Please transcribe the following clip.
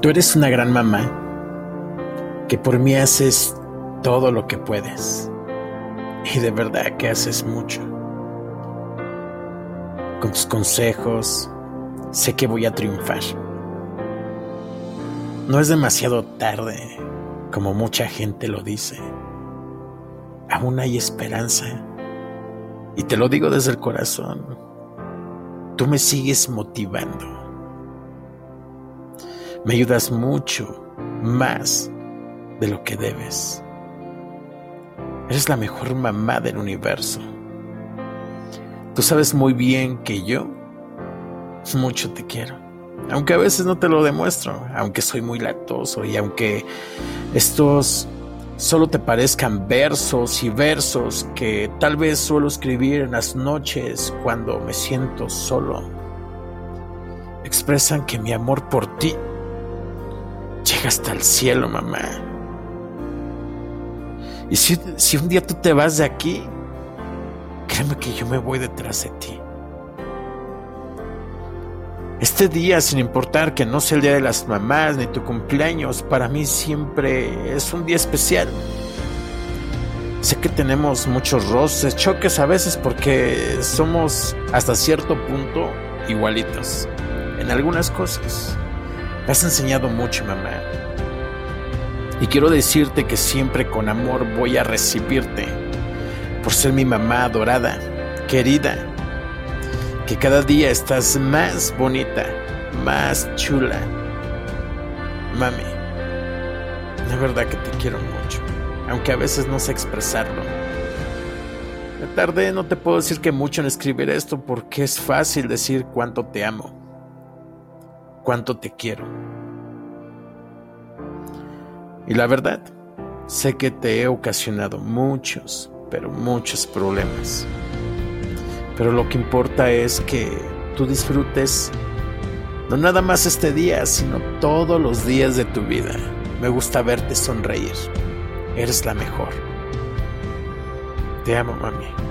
Tú eres una gran mamá que por mí haces todo lo que puedes. Y de verdad que haces mucho. Con tus consejos, sé que voy a triunfar. No es demasiado tarde, como mucha gente lo dice. Aún hay esperanza. Y te lo digo desde el corazón. Tú me sigues motivando. Me ayudas mucho, más de lo que debes. Eres la mejor mamá del universo. Tú sabes muy bien que yo mucho te quiero. Aunque a veces no te lo demuestro, aunque soy muy latoso y aunque estos solo te parezcan versos y versos que tal vez suelo escribir en las noches cuando me siento solo, expresan que mi amor por ti llega hasta el cielo, mamá. Y si, si un día tú te vas de aquí, créeme que yo me voy detrás de ti. Este día, sin importar que no sea el día de las mamás ni tu cumpleaños, para mí siempre es un día especial. Sé que tenemos muchos roces, choques a veces porque somos hasta cierto punto igualitos en algunas cosas. Has enseñado mucho, mamá. Y quiero decirte que siempre con amor voy a recibirte por ser mi mamá adorada, querida que cada día estás más bonita, más chula. Mami, la verdad que te quiero mucho, aunque a veces no sé expresarlo. Me tardé, no te puedo decir que mucho en escribir esto porque es fácil decir cuánto te amo, cuánto te quiero. Y la verdad, sé que te he ocasionado muchos, pero muchos problemas. Pero lo que importa es que tú disfrutes no nada más este día, sino todos los días de tu vida. Me gusta verte sonreír. Eres la mejor. Te amo, mami.